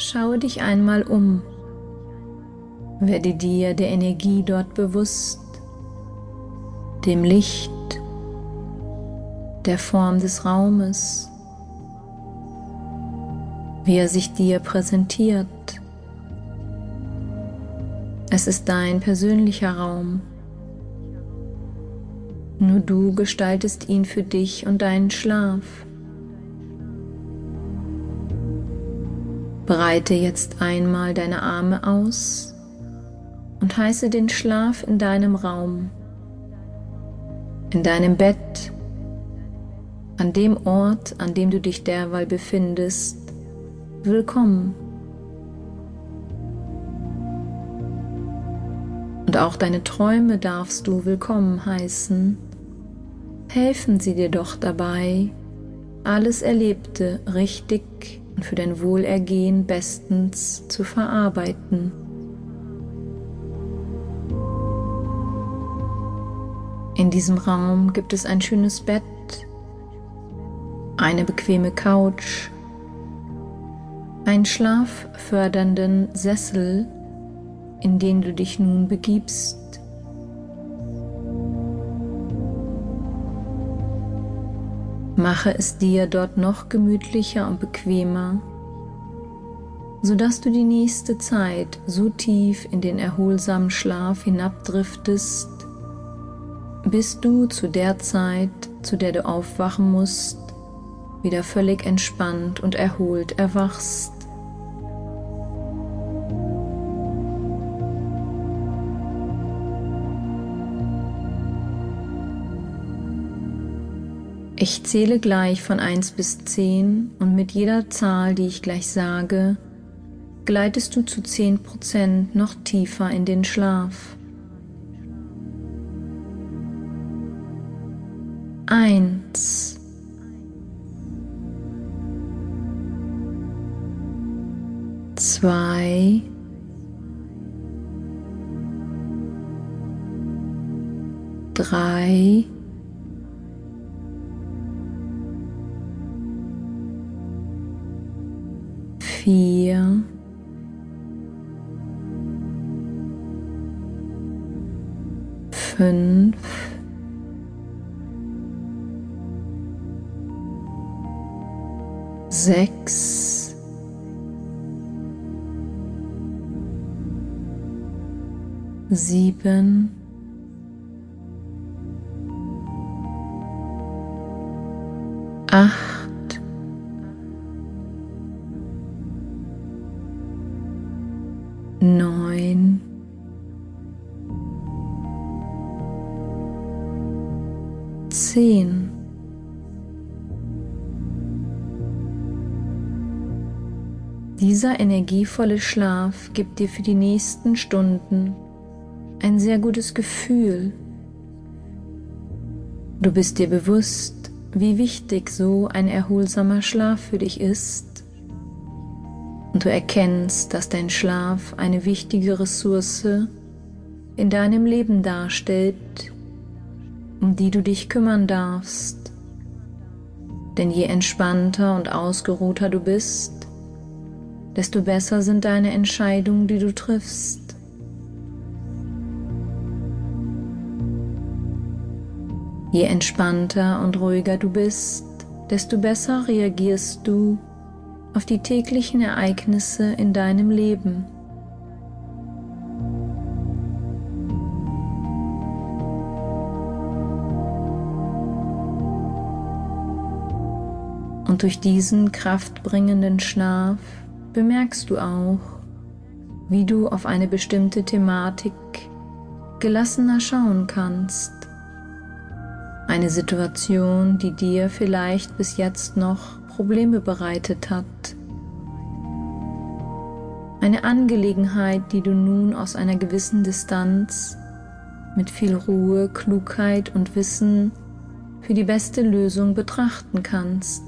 Schaue dich einmal um. Werde dir der Energie dort bewusst, dem Licht, der Form des Raumes, wie er sich dir präsentiert. Es ist dein persönlicher Raum. Nur du gestaltest ihn für dich und deinen Schlaf. Breite jetzt einmal deine Arme aus und heiße den Schlaf in deinem Raum, in deinem Bett, an dem Ort, an dem du dich derweil befindest, willkommen. Und auch deine Träume darfst du willkommen heißen. Helfen sie dir doch dabei, alles Erlebte richtig und für dein Wohlergehen bestens zu verarbeiten. In diesem Raum gibt es ein schönes Bett, eine bequeme Couch, einen schlaffördernden Sessel, in den du dich nun begibst. Mache es dir dort noch gemütlicher und bequemer, sodass du die nächste Zeit so tief in den erholsamen Schlaf hinabdriftest, bis du zu der Zeit, zu der du aufwachen musst, wieder völlig entspannt und erholt erwachst. Ich zähle gleich von 1 bis 10 und mit jeder Zahl, die ich gleich sage, gleitest du zu 10% noch tiefer in den Schlaf. Eins. Zwei. Drei. Vier, fünf, sechs, sieben, acht, neun, zehn, Dieser energievolle Schlaf gibt dir für die nächsten Stunden ein sehr gutes Gefühl. Du bist dir bewusst, wie wichtig so ein erholsamer Schlaf für dich ist und du erkennst, dass dein Schlaf eine wichtige Ressource in deinem Leben darstellt, um die du dich kümmern darfst. Denn je entspannter und ausgeruhter du bist, desto besser sind deine Entscheidungen, die du triffst. Je entspannter und ruhiger du bist, desto besser reagierst du auf die täglichen Ereignisse in deinem Leben. Und durch diesen kraftbringenden Schlaf bemerkst du auch, wie du auf eine bestimmte Thematik gelassener schauen kannst. Eine Situation, die dir vielleicht bis jetzt noch Probleme bereitet hat. Eine Angelegenheit, die du nun aus einer gewissen Distanz mit viel Ruhe, Klugheit und Wissen für die beste Lösung betrachten kannst.